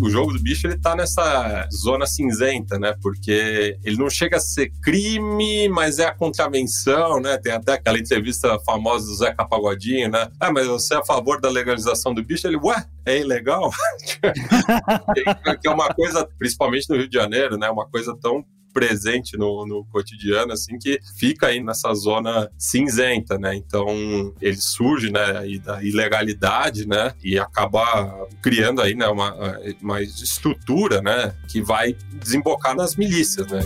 O jogo do bicho ele tá nessa zona cinzenta, né? Porque ele não chega a ser crime, mas é a contravenção, né? Tem até aquela entrevista famosa do Zeca Pagodinho, né? Ah, mas você é a favor da legalização do bicho? Ele, ué, é ilegal? que é uma coisa, principalmente no Rio de Janeiro, né? Uma coisa tão presente no, no cotidiano, assim, que fica aí nessa zona cinzenta, né? Então, ele surge, né, aí da ilegalidade, né, e acaba criando aí, né, uma, uma estrutura, né, que vai desembocar nas milícias, né?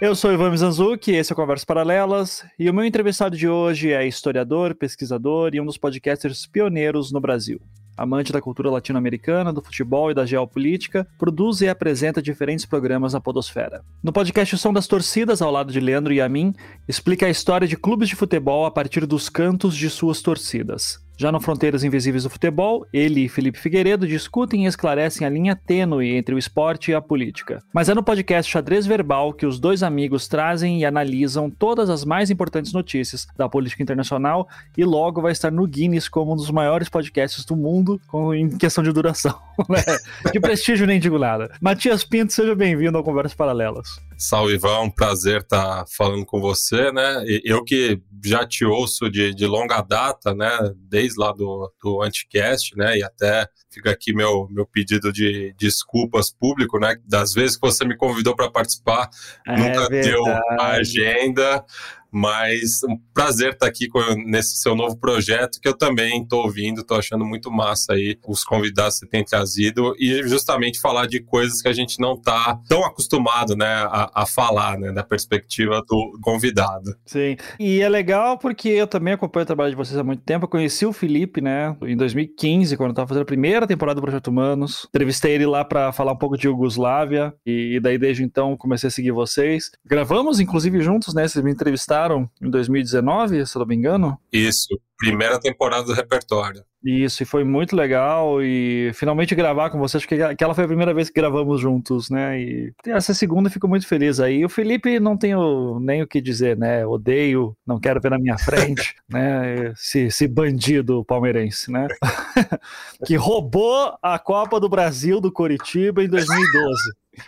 Eu sou Ivan Mizanzuki, esse é o Conversas Paralelas, e o meu entrevistado de hoje é historiador, pesquisador e um dos podcasters pioneiros no Brasil amante da cultura latino-americana, do futebol e da geopolítica, produz e apresenta diferentes programas na Podosfera. No podcast Som das Torcidas, ao lado de Leandro e a mim, explica a história de clubes de futebol a partir dos cantos de suas torcidas. Já no Fronteiras Invisíveis do Futebol, ele e Felipe Figueiredo discutem e esclarecem a linha tênue entre o esporte e a política. Mas é no podcast Xadrez Verbal que os dois amigos trazem e analisam todas as mais importantes notícias da política internacional e logo vai estar no Guinness como um dos maiores podcasts do mundo com, em questão de duração. Né? De prestígio nem digo nada. Matias Pinto, seja bem-vindo ao Conversas Paralelas. Salve, Ivan, um prazer estar falando com você, né? Eu que já te ouço de, de longa data, né? Desde lá do, do Anticast, né? E até fica aqui meu, meu pedido de desculpas público, né? Das vezes que você me convidou para participar, é nunca verdade. deu a agenda mas um prazer estar aqui com, nesse seu novo projeto que eu também estou ouvindo, estou achando muito massa aí os convidados que você tem trazido e justamente falar de coisas que a gente não está tão acostumado, né, a, a, falar, né, da perspectiva do convidado. Sim, e é legal porque eu também acompanho o trabalho de vocês há muito tempo, eu conheci o Felipe, né, em 2015, quando estava fazendo a primeira temporada do Projeto Humanos, entrevistei ele lá para falar um pouco de Yugoslávia e daí desde então comecei a seguir vocês. Gravamos inclusive juntos, né, vocês me entrevistaram em 2019, se eu não me engano. Isso, primeira temporada do repertório. Isso, e foi muito legal e finalmente gravar com vocês, porque aquela foi a primeira vez que gravamos juntos, né? E essa segunda fico muito feliz aí. O Felipe não tenho nem o que dizer, né? Odeio, não quero ver na minha frente, né? Esse, esse bandido palmeirense, né? que roubou a Copa do Brasil do Coritiba em 2012.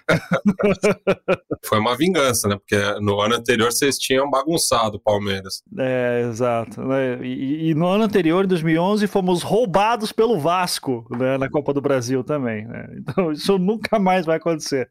Foi uma vingança, né? Porque no ano anterior vocês tinham bagunçado o Palmeiras. É, exato. Né? E, e, no ano anterior, em 2011, fomos roubados pelo Vasco né? na Copa do Brasil também. Né? Então isso nunca mais vai acontecer.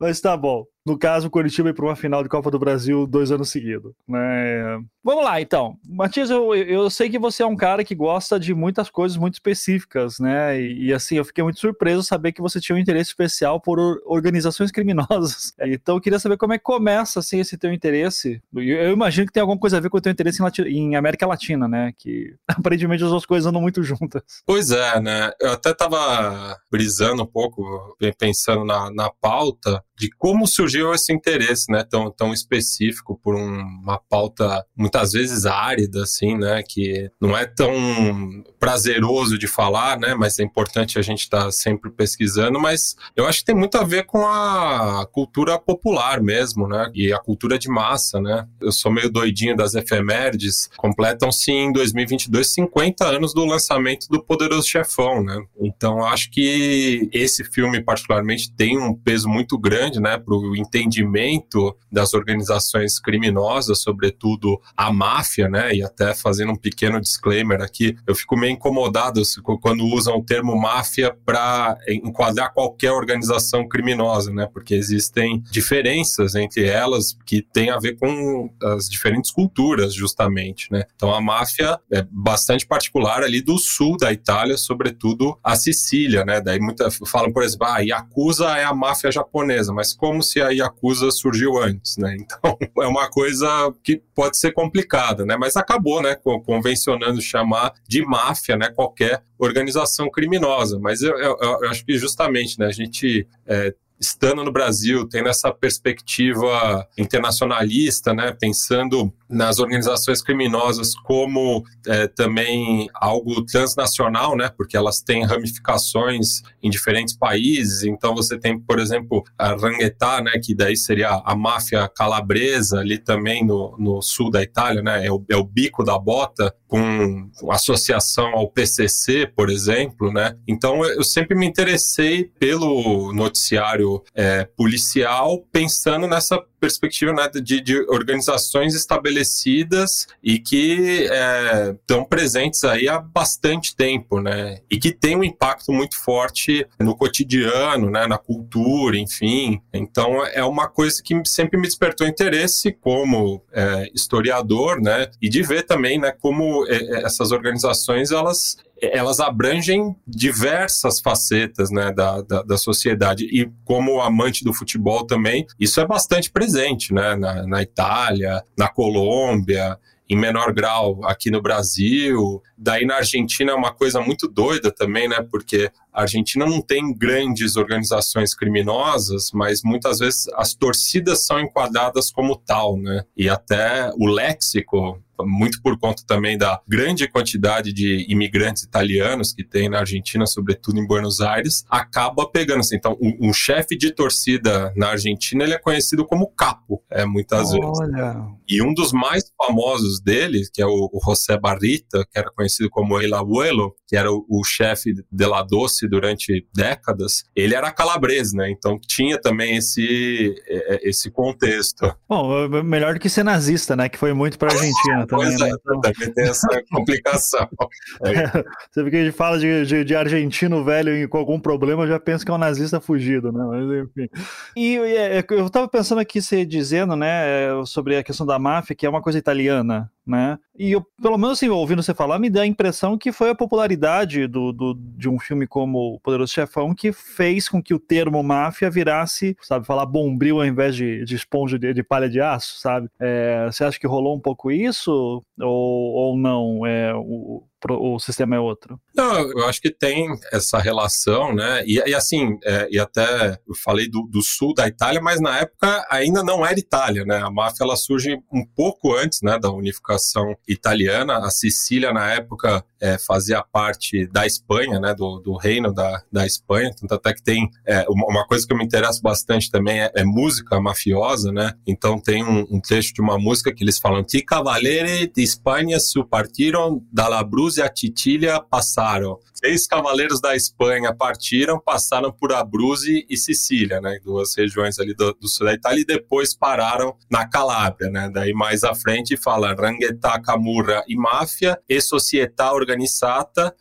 Mas tá bom. No caso, o Curitiba ir para uma final de Copa do Brasil dois anos seguidos. Né? Vamos lá, então. Matias, eu, eu sei que você é um cara que gosta de muitas coisas muito específicas, né? E, e assim, eu fiquei muito surpreso saber que você tinha um interesse especial por organizações criminosas. Então, eu queria saber como é que começa assim, esse teu interesse. Eu, eu imagino que tem alguma coisa a ver com o teu interesse em, em América Latina, né? Que aparentemente as duas coisas andam muito juntas. Pois é, né? Eu até estava brisando um pouco, pensando na, na pauta de como surgiu esse interesse, né, tão, tão específico por um, uma pauta muitas vezes árida, assim, né, que não é tão prazeroso de falar, né, mas é importante a gente estar tá sempre pesquisando, mas eu acho que tem muito a ver com a cultura popular mesmo, né, e a cultura de massa, né. Eu sou meio doidinho das efemérides, completam-se em 2022 50 anos do lançamento do Poderoso Chefão, né, então acho que esse filme particularmente tem um peso muito grande grande né, para o entendimento das organizações criminosas, sobretudo a máfia, né, e até fazendo um pequeno disclaimer aqui, eu fico meio incomodado quando usam o termo máfia para enquadrar qualquer organização criminosa, né, porque existem diferenças entre elas que têm a ver com as diferentes culturas, justamente, né. Então a máfia é bastante particular ali do sul da Itália, sobretudo a Sicília, né, daí muita falam, por exemplo, ah, Yakuza é a máfia japonesa, mas como se a Yakuza surgiu antes, né? Então é uma coisa que pode ser complicada, né? Mas acabou, né? Convencionando chamar de máfia, né? Qualquer organização criminosa. Mas eu, eu, eu acho que justamente, né? A gente é, estando no Brasil, tendo essa perspectiva internacionalista, né, pensando nas organizações criminosas como é, também algo transnacional, né? Porque elas têm ramificações em diferentes países. Então você tem, por exemplo, a Rangheta, né? Que daí seria a máfia calabresa ali também no, no sul da Itália, né? É o, é o bico da bota com associação ao PCC, por exemplo, né? Então eu sempre me interessei pelo noticiário é, policial, pensando nessa perspectiva né, de, de, organizações estabelecidas e que é, estão presentes aí há bastante tempo, né? E que tem um impacto muito forte no cotidiano, né, na cultura, enfim. Então é uma coisa que sempre me despertou interesse como é, historiador, né? E de ver também, né, como é, é, essas organizações elas elas abrangem diversas facetas né, da, da, da, sociedade. E como amante do futebol também, isso é bastante presente né, na, na Itália, na Colômbia, em menor grau aqui no Brasil. Daí na Argentina é uma coisa muito doida também, né? Porque a Argentina não tem grandes organizações criminosas, mas muitas vezes as torcidas são enquadradas como tal, né? E até o léxico muito por conta também da grande quantidade de imigrantes italianos que tem na Argentina, sobretudo em Buenos Aires, acaba pegando. Assim, então, um, um chefe de torcida na Argentina ele é conhecido como capo, é, muitas Olha. vezes. E um dos mais famosos dele, que é o, o José Barrita, que era conhecido como El Abuelo, que era o, o chefe de La Doce durante décadas, ele era calabrese, né? Então tinha também esse, é, é, esse contexto. Bom, melhor do que ser nazista, né? Que foi muito para a Argentina também. Pois né? é, então... também tem essa complicação. É. Você vê que a gente fala de, de, de, argentino velho com algum problema, já pensa que é um nazista fugido, né? Mas enfim. E eu estava pensando aqui, você dizendo, né, sobre a questão da máfia, que é uma coisa italiana, né? E eu, pelo menos assim, ouvindo você falar, me dá a impressão que foi a popularidade do, do, de um filme como O Poderoso Chefão que fez com que o termo máfia virasse, sabe, falar bombril ao invés de, de esponja de, de palha de aço, sabe? É, você acha que rolou um pouco isso ou, ou não? É, o, o sistema é outro? Não, eu acho que tem essa relação, né? E, e assim, é, e até eu falei do, do, sul da Itália, mas na época ainda não era Itália, né? A máfia ela surge um pouco antes, né, da unificação italiana. A Sicília na época é, fazia parte da Espanha, né, do, do reino da, da Espanha. Tanto até que tem é, uma coisa que eu me interesso bastante também é, é música mafiosa, né? Então tem um, um, trecho de uma música que eles falam: "Ti cavalieri di Spagna su partiram dalla E a Titília passaram. Seis cavaleiros da Espanha partiram, passaram por Abruzzi e Sicília, né? Duas regiões ali do, do sul da Itália, e depois pararam na Calábria, né? Daí mais à frente fala Rangheta, Camurra e Máfia, e Società Organizzata,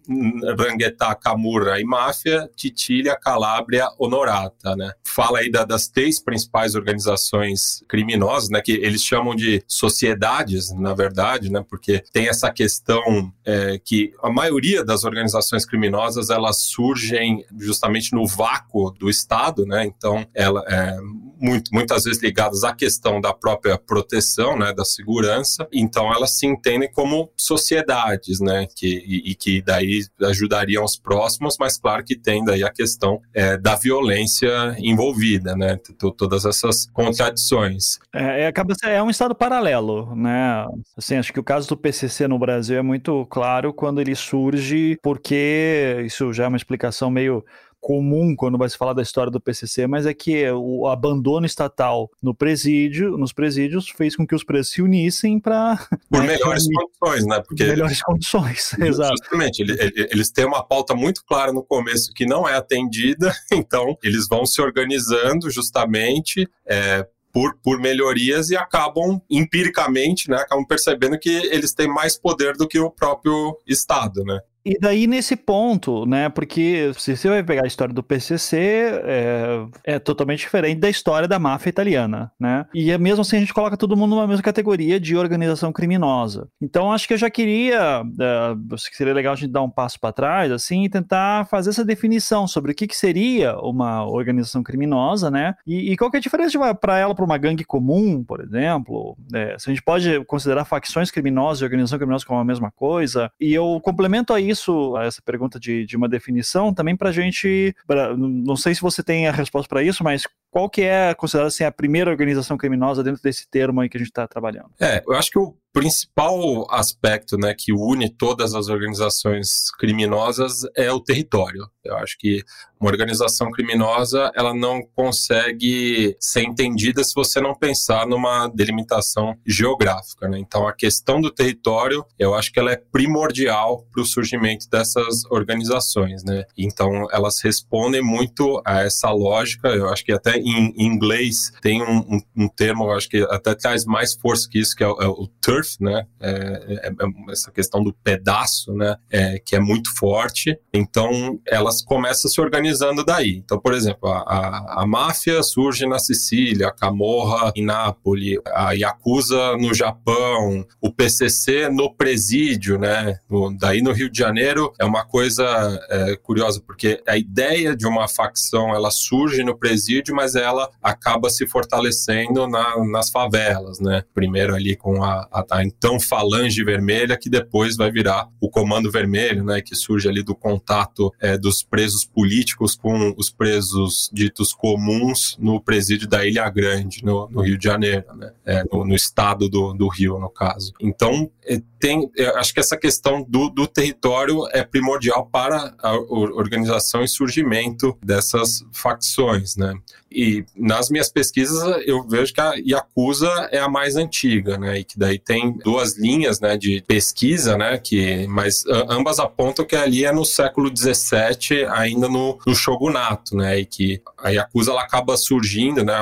Rangheta, Camurra e Máfia, Titília, Calábria, Honorata, né? Fala aí da, das três principais organizações criminosas, né? Que eles chamam de sociedades, na verdade, né? Porque tem essa questão é, que a maioria das organizações criminosas elas surgem justamente no vácuo do Estado, né? Então, ela é muito, muitas vezes ligadas à questão da própria proteção, né, da segurança. Então, elas se entendem como sociedades, né, que, e, e que daí ajudariam os próximos, mas claro que tem daí a questão é, da violência envolvida, né? Todas essas contradições. É, é, acaba é um estado paralelo, né? Assim, acho que o caso do PCC no Brasil é muito claro quando ele surge, porque isso já é uma explicação meio comum quando vai se falar da história do PCC, mas é que o abandono estatal no presídio, nos presídios fez com que os presos se unissem para por né, melhores condições, né? Porque melhores condições, exato. Justamente, eles têm uma pauta muito clara no começo que não é atendida, então eles vão se organizando justamente é, por, por melhorias e acabam empiricamente, né, acabam percebendo que eles têm mais poder do que o próprio Estado, né? E daí, nesse ponto, né? Porque se você vai pegar a história do PCC, é, é, totalmente diferente da história da máfia italiana, né? E é mesmo assim a gente coloca todo mundo numa mesma categoria de organização criminosa. Então, acho que eu já queria, é, seria legal a gente dar um passo para trás, assim, e tentar fazer essa definição sobre o que, que seria uma organização criminosa, né? E, e qual que é a diferença para ela para uma gangue comum, por exemplo? É, se a gente pode considerar facções criminosas e organização criminosa como a mesma coisa. E eu complemento a isso isso, essa pergunta de, de uma definição, também para a gente. Pra, não sei se você tem a resposta para isso, mas qual que é considerada assim, a primeira organização criminosa dentro desse termo aí que a gente está trabalhando? É, eu acho que o principal aspecto né, que une todas as organizações criminosas é o território. Eu acho que uma organização criminosa ela não consegue ser entendida se você não pensar numa delimitação geográfica. Né? Então, a questão do território, eu acho que ela é primordial para o surgimento dessas organizações. Né? Então, elas respondem muito a essa lógica. Eu acho que até em, inglês tem um, um, um, termo, eu acho que até traz mais força que isso, que é é o turf, né? É, é, é essa questão do pedaço, né? É, que é muito forte. Então, elas começam se organizando daí. Então, por exemplo, a, a, a máfia surge na Sicília, a Camorra em Nápoles, a Yakuza no Japão, o PCC no presídio, né? No, daí no Rio de Janeiro é uma coisa é, curiosa, porque a ideia de uma facção ela surge no presídio, mas ela acaba se fortalecendo na, nas favelas, né? Primeiro ali com a, a, a então Falange Vermelha, que depois vai virar o Comando Vermelho, né? Que surge ali do contato é, dos presos políticos políticos com os presos ditos comuns no presídio da Ilha Grande, no, no Rio de Janeiro, né? É, no, no, estado do, do Rio, no caso. Então, é, tem, acho que essa questão do, do território é primordial para a organização e surgimento dessas facções, né? E nas minhas pesquisas eu vejo que a Yakuza é a mais antiga, né? E que daí tem duas linhas, né, de pesquisa, né? Que, mas ambas apontam que ali é no século XVII, ainda no, no shogunato, né? E que a Yakuza ela acaba surgindo, né?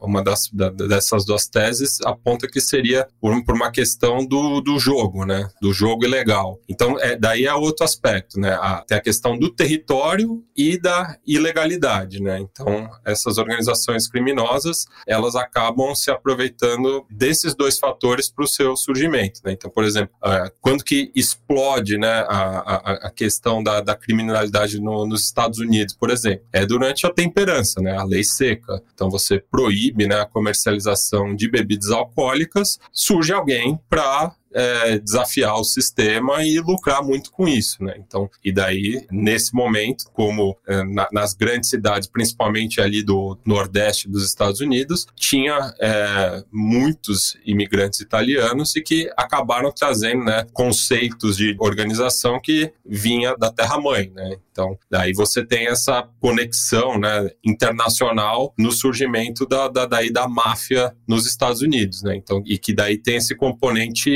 Uma das da, dessas duas teses aponta que seria por, por, uma questão do, do jogo, né? Do jogo ilegal. Então, é, daí é outro aspecto, né? A, tem a questão do território e da ilegalidade, né? Então, essas organizações criminosas, elas acabam se aproveitando desses dois fatores para o seu surgimento. Né? Então, por exemplo, uh, quando que explode né, a, a, a questão da, da criminalidade no, nos Estados Unidos, por exemplo, é durante a temperança, né, a lei seca. Então, você proíbe né, a comercialização de bebidas alcoólicas, surge alguém para é, desafiar o sistema e lucrar muito com isso, né? Então, e daí, nesse momento, como é, na, nas grandes cidades, principalmente ali do Nordeste dos Estados Unidos, tinha é, muitos imigrantes italianos e que acabaram trazendo né, conceitos de organização que vinha da terra-mãe, né? Então, daí você tem essa conexão né, internacional no surgimento da, da, daí da máfia nos Estados Unidos, né? Então, e que daí tem esse componente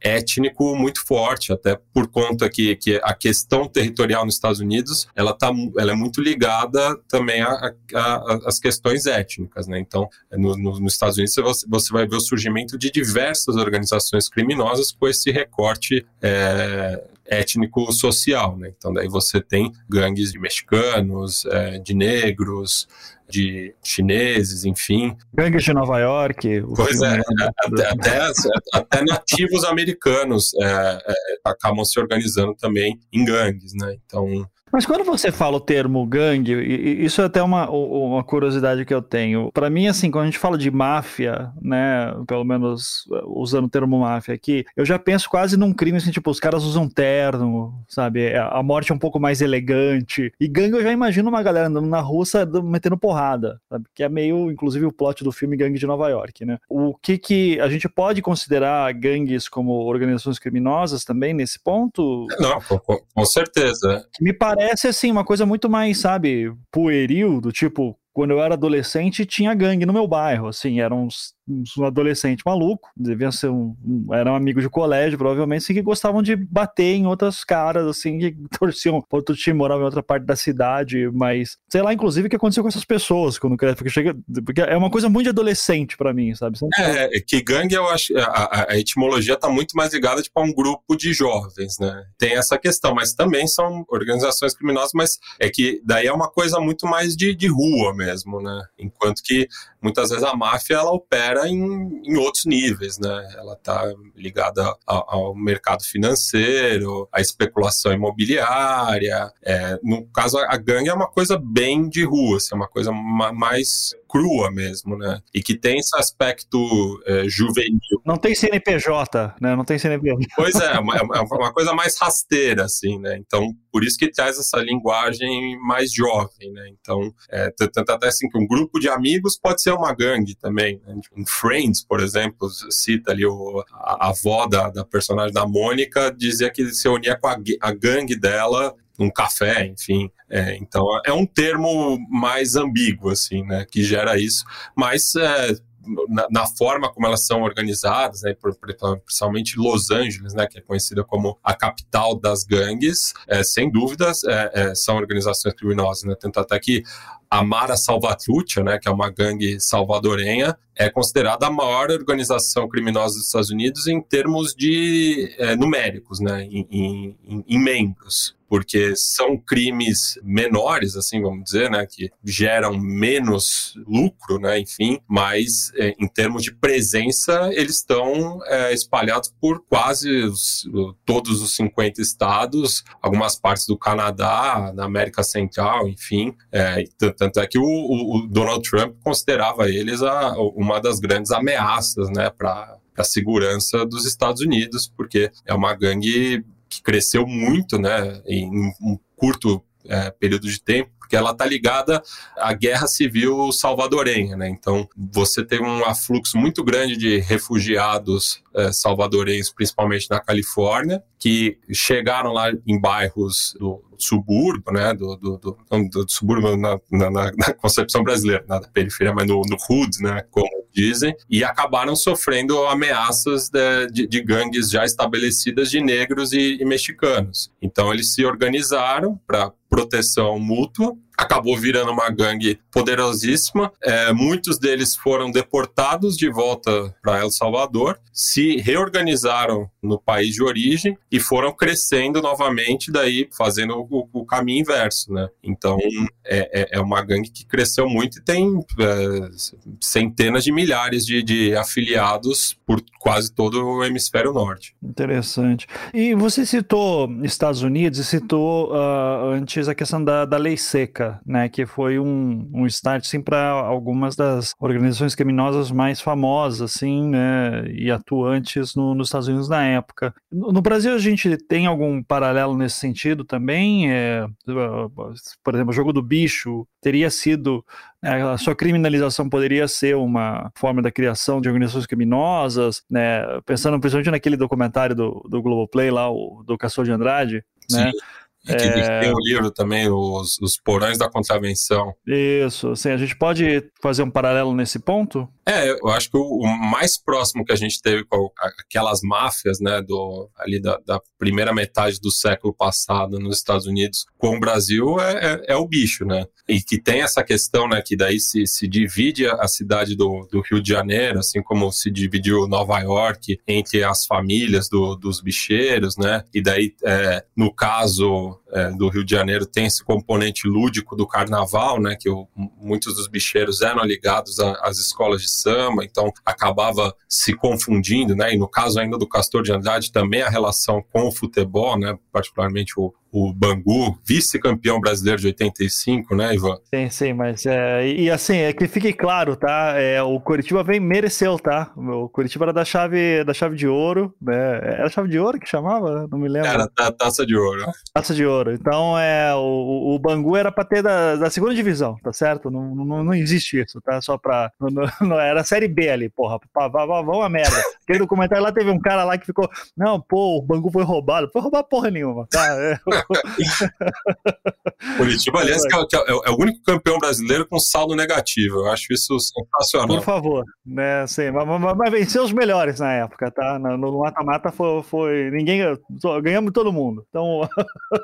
étnico muito forte, até por conta que, que a questão territorial nos Estados Unidos ela, tá, ela é muito ligada também às questões étnicas, né? Então, no, no, nos Estados Unidos você, você vai ver o surgimento de diversas organizações criminosas com esse recorte é, étnico-social, né? Então daí você tem gangues de mexicanos, é, de negros, de chineses, enfim. Gangues de Nova York. Pois é, até, até, até, nativos americanos é, é, acabam se organizando também em gangues, né? Então mas quando você fala o termo gangue, isso é até uma, uma curiosidade que eu tenho. Para mim, assim, quando a gente fala de máfia, né, pelo menos uh, usando o termo máfia aqui, eu já penso quase num crime assim, tipo, os caras usam terno, sabe? É, a morte é um pouco mais elegante. E gangue eu já imagino uma galera andando na rua metendo porrada, sabe? Que é meio, inclusive, o plot do filme Gangue de Nova York, né? O que que a gente pode considerar gangues como organizações criminosas também nesse ponto? Não, com, com certeza. Me parece parece assim uma coisa muito mais, sabe, pueril, do tipo, quando eu era adolescente tinha gangue no meu bairro, assim, eram uns um adolescente maluco, deviam ser um, um eram amigos de colégio, provavelmente, assim, que gostavam de bater em outras caras, assim, que torciam para outro time, moravam em outra parte da cidade, mas sei lá, inclusive, o que aconteceu com essas pessoas quando cresce, porque chega, porque é uma coisa muito de adolescente para mim, sabe? É, é, que gangue, eu acho, a, a, etimologia tá muito mais ligada, tipo, a um grupo de jovens, né? Tem essa questão, mas também são organizações criminosas, mas é que daí é uma coisa muito mais de, de rua mesmo, né? Enquanto que muitas vezes a máfia, ela opera em, em outros níveis, né? Ela está ligada ao, ao, mercado financeiro, à especulação imobiliária. É, no caso, a gangue é uma coisa bem de rua, assim, é uma coisa mais crua mesmo, né? E que tem esse aspecto é, juvenil. Não tem CNPJ, né? Não tem CNPJ. Pois é, é uma, é uma coisa mais rasteira, assim, né? Então, por isso que traz essa linguagem mais jovem, né? Então, é, tanto até assim que um grupo de amigos pode ser uma gangue também. Né? Em Friends, por exemplo, cita ali o, a, a avó da, da personagem da Mônica, dizia que se unia com a, a gangue dela um café, enfim. É, então é um termo mais ambíguo, assim, né, que gera isso. Mas é, na, na, forma como elas são organizadas, né, principalmente Los Angeles, né, que é conhecida como a capital das gangues, é, sem dúvidas é, é, são organizações criminosas, né, tanto até que a Mara Salvatrucha, né, que é uma gangue salvadorenha, é considerada a maior organização criminosa dos Estados Unidos em termos de é, numéricos, né, em, em, em membros porque são crimes menores, assim vamos dizer, né, que geram menos lucro, né, enfim, mas é, em termos de presença eles estão é, espalhados por quase os, todos os 50 estados, algumas partes do Canadá, na América Central, enfim, é, tanto é que o, o, Donald Trump considerava eles a, uma das grandes ameaças, né, para a segurança dos Estados Unidos, porque é uma gangue que cresceu muito, né, em um curto é, período de tempo, porque ela está ligada à guerra civil salvadorenha, né? Então você tem um afluxo muito grande de refugiados é, salvadorenhos, principalmente na Califórnia, que chegaram lá em bairros do subúrbio, né? Do, do, do, do subúrbio na, na, na, concepção brasileira, na periferia, mas no, no hood, né? Como dizem, e acabaram sofrendo ameaças de, de, de gangues já estabelecidas de negros e, e mexicanos. Então eles se organizaram para proteção mútua acabou virando uma gangue poderosíssima. É, muitos deles foram deportados de volta para El Salvador, se reorganizaram no país de origem e foram crescendo novamente, daí fazendo o, o caminho inverso, né? Então é, é, é, uma gangue que cresceu muito e tem é, centenas de milhares de, de afiliados por quase todo o hemisfério norte. Interessante. E você citou Estados Unidos e citou uh, a questão da, da lei seca né, que foi um, um start assim, para algumas das organizações criminosas mais famosas assim, né, e atuantes no, nos Estados Unidos na época. No, no, Brasil a gente tem algum paralelo nesse sentido também? É, por exemplo, o jogo do bicho teria sido né, a sua criminalização poderia ser uma forma da criação de organizações criminosas, né? Pensando principalmente naquele documentário do, do Globoplay lá, o, do Castor de Andrade, né? E que é... tem um livro também, os, os Porões da Contravenção. Isso, assim, a gente pode fazer um paralelo nesse ponto? É, eu acho que o, o mais próximo que a gente teve com aquelas máfias, né, do, ali da, da, primeira metade do século passado nos Estados Unidos com o Brasil é, é, é, o bicho, né? E que tem essa questão, né, que daí se, se divide a cidade do, do Rio de Janeiro, assim como se dividiu Nova York entre as famílias do, dos bicheiros, né? E daí, é, no caso é, do Rio de Janeiro tem esse componente lúdico do carnaval, né, que muitos dos bicheiros eram ligados às escolas de samba, então acabava se confundindo, né, e no caso ainda do Castor de Andrade também a relação com o futebol, né, particularmente o, o Bangu, vice-campeão brasileiro de 85, né, Ivan? Sim, sim, mas é, e assim, é que fique claro, tá? É, o Curitiba vem mereceu, tá? O Curitiba era da chave, da chave de ouro, né? Era chave de ouro que chamava? Não me lembro. Era da taça de ouro. Taça de ouro. Então, é, o, o Bangu era pra ter da, da segunda divisão, tá certo? Não, não, não existe isso, tá? Só pra. Não, não, era série B ali, porra. Vão a merda. Aquele documentário lá teve um cara lá que ficou, não, pô, o Bangu foi roubado. Foi roubar porra nenhuma, tá? É, Curitiba, aliás, é, é, é, o único campeão brasileiro com saldo negativo. Eu acho isso sensacional. Por favor, né? Sim, mas, mas, mas venceu os melhores na época, tá? No mata-mata foi, foi, Ninguém. Ganhamos todo mundo. Então,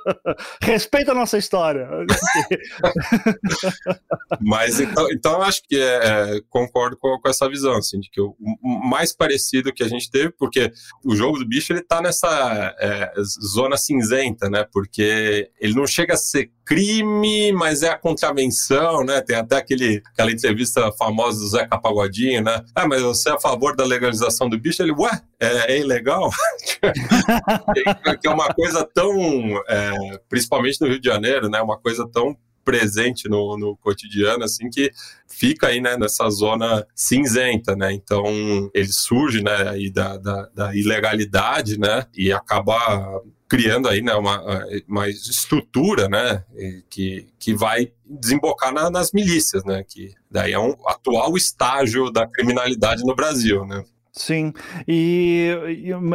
respeita a nossa história. mas então, então eu acho que é, é, concordo com, com, essa visão, assim, de que o mais parecido que a gente teve, porque o jogo do bicho ele tá nessa é, zona cinzenta, né? Por porque ele não chega a ser crime, mas é a contravenção, né? Tem até aquele, aquela entrevista famosa do Zeca Pagodinho, né? Ah, mas você é a favor da legalização do bicho? Ele, ué, é, é ilegal? que é uma coisa tão, é, principalmente no Rio de Janeiro, né? Uma coisa tão presente no, no cotidiano, assim, que fica aí, né, nessa zona cinzenta, né? Então, ele surge, né, aí da, da, da ilegalidade, né, e acaba criando aí né, uma, uma estrutura né, que, que vai desembocar na, nas milícias, né, que daí é um atual estágio da criminalidade no Brasil. Né. Sim, e,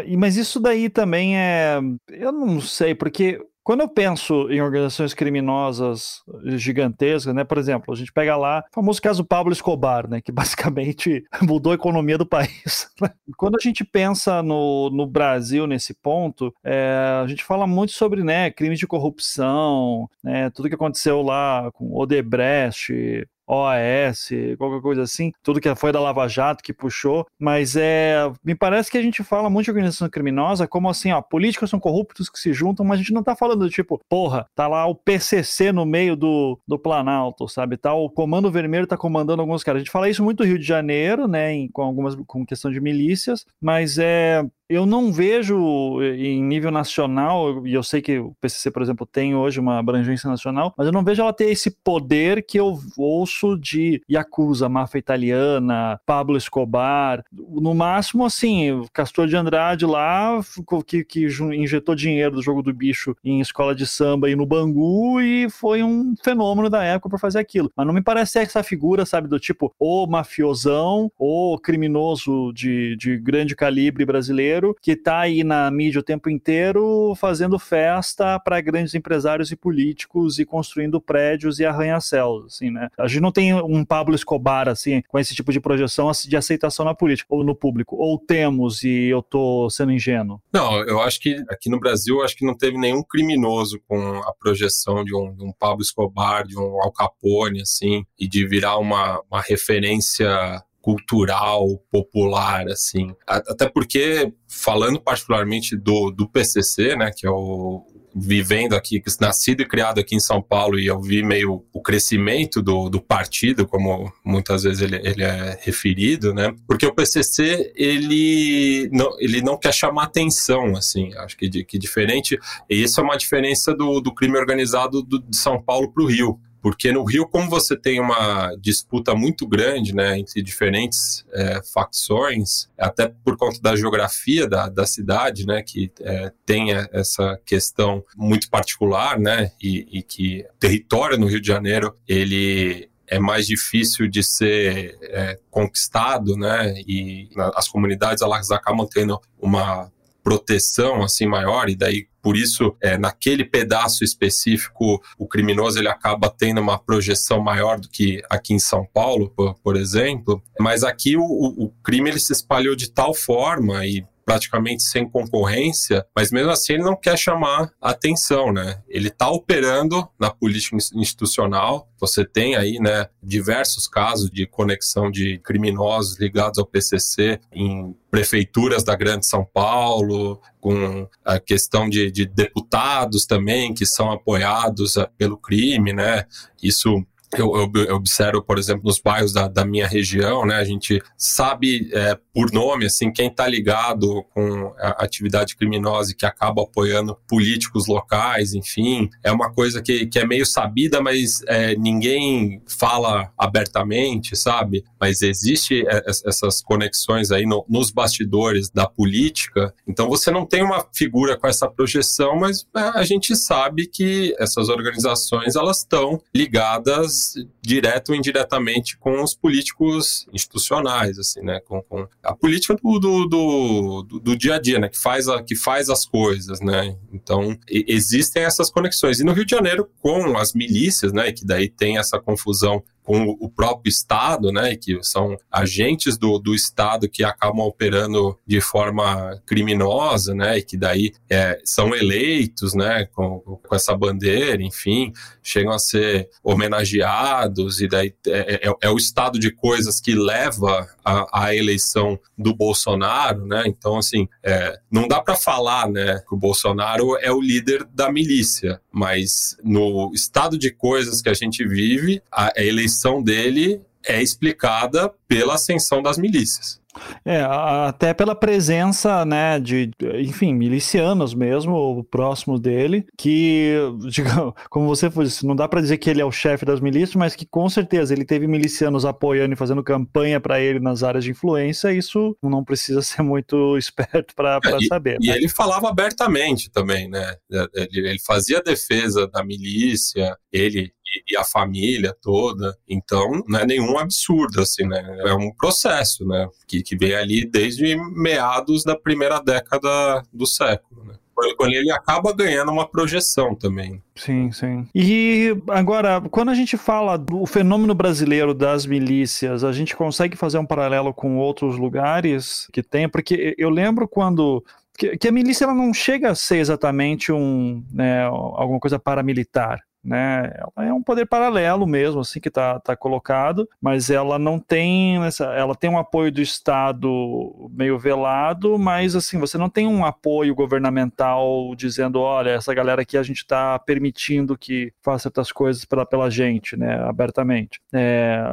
e, mas isso daí também é. Eu não sei, porque quando eu penso em organizações criminosas gigantescas, né, por exemplo, a gente pega lá o famoso caso Pablo Escobar, né, que basicamente mudou a economia do país. Quando a gente pensa no, no Brasil nesse ponto, é, a gente fala muito sobre né, crimes de corrupção, né, tudo que aconteceu lá com Odebrecht, OAS, qualquer coisa assim, tudo que foi da Lava Jato que puxou, mas é, me parece que a gente fala muito de organização criminosa como assim, ó, políticos são corruptos que se juntam, mas a gente não tá falando do tipo, porra, tá lá o PCC no meio do, do Planalto, sabe? Tá o Comando Vermelho tá comandando alguns caras. A gente fala isso muito no Rio de Janeiro, né, em, com algumas com questão de milícias, mas é eu não vejo em nível nacional, e eu sei que o PCC, por exemplo, tem hoje uma abrangência nacional, mas eu não vejo ela ter esse poder que eu ouço de Yakuza, máfia italiana, Pablo Escobar. No máximo, assim, Castor de Andrade lá, que, que injetou dinheiro do jogo do bicho em escola de samba e no Bangu, e foi um fenômeno da época para fazer aquilo. Mas não me parece essa figura, sabe, do tipo, o mafiosão, o criminoso de, de grande calibre brasileiro brasileiro que está aí na mídia o tempo inteiro fazendo festa para grandes empresários e políticos e construindo prédios e arranha-céus, assim, né? A gente não tem um Pablo Escobar, assim, com esse tipo de projeção de aceitação na política ou no público. Ou temos e eu tô sendo ingênuo? Não, eu acho que aqui no Brasil, acho que não teve nenhum criminoso com a projeção de um, de um Pablo Escobar, de um Al Capone, assim, e de virar uma, uma referência cultural, popular, assim. Até porque, falando particularmente do, do PCC, né, que é o vivendo aqui, nascido e criado aqui em São Paulo, e eu vi meio o crescimento do, do partido, como muitas vezes ele, ele é referido, né? Porque o PCC, ele não, ele não quer chamar atenção, assim, acho que, que diferente, e isso é uma diferença do, do crime organizado do, de São Paulo para o Rio. Porque no Rio, como você tem uma disputa muito grande né, entre diferentes é, facções, até por conta da geografia da, da cidade, né, que é, tem essa questão muito particular, né, e, e que o território no Rio de Janeiro, ele é mais difícil de ser é, conquistado, né? E as comunidades elas acabam tendo uma proteção assim maior e daí por isso é, naquele pedaço específico o criminoso ele acaba tendo uma projeção maior do que aqui em São Paulo por, por exemplo. Mas aqui o, o, crime ele se espalhou de tal forma e praticamente sem concorrência, mas mesmo assim ele não quer chamar atenção, né? Ele está operando na política institucional. Você tem aí, né, diversos casos de conexão de criminosos ligados ao PCC em prefeituras da Grande São Paulo, com a questão de, de deputados também que são apoiados ah, pelo crime, né? Isso eu, eu, eu, observo, por exemplo, nos bairros da, da minha região, né, a gente sabe é, por nome, assim, quem está ligado com a atividade criminosa e que acaba apoiando políticos locais, enfim, é uma coisa que, que é meio sabida, mas é, ninguém fala abertamente, sabe? Mas existe é, essas conexões aí no, nos bastidores da política, então você não tem uma figura com essa projeção, mas é, a gente sabe que essas organizações, elas estão ligadas direto ou indiretamente com os políticos institucionais, assim, né? Com, com a política do, do, do, do, dia a dia, né? Que faz, a, que faz as coisas, né? Então, e, existem essas conexões. E no Rio de Janeiro, com as milícias, né? Que daí tem essa confusão com o próprio Estado, né, que são agentes do, do Estado que acabam operando de forma criminosa, né, e que daí é, são eleitos, né, com, com essa bandeira, enfim, chegam a ser homenageados, e daí é, é, é o estado de coisas que leva à eleição do Bolsonaro, né, então, assim, é, não dá para falar, né, que o Bolsonaro é o líder da milícia, mas no estado de coisas que a gente vive, a eleição dele é explicada pela ascensão das milícias. É, até pela presença, né, de, enfim, milicianos mesmo, próximos dele, que, digamos, como você disse, não dá para dizer que ele é o chefe das milícias, mas que com certeza ele teve milicianos apoiando e fazendo campanha para ele nas áreas de influência, isso não precisa ser muito esperto para é, saber. E, né? e, ele falava abertamente também, né? Ele, ele fazia defesa da milícia, ele e a família toda. Então, não é nenhum absurdo, assim, né? É um processo, né? Que, que vem ali desde meados da primeira década do século, né? quando ele acaba ganhando uma projeção também. Sim, sim. E agora, quando a gente fala do fenômeno brasileiro das milícias, a gente consegue fazer um paralelo com outros lugares que tem? Porque eu lembro quando que, a milícia ela não chega a ser exatamente um, né, alguma coisa paramilitar né? Ela é um poder paralelo mesmo, assim que está tá colocado, mas ela não tem essa, ela tem um apoio do Estado meio velado, mas assim você não tem um apoio governamental dizendo, olha, essa galera aqui a gente está permitindo que faça certas coisas pela, pela gente, né? Abertamente. É,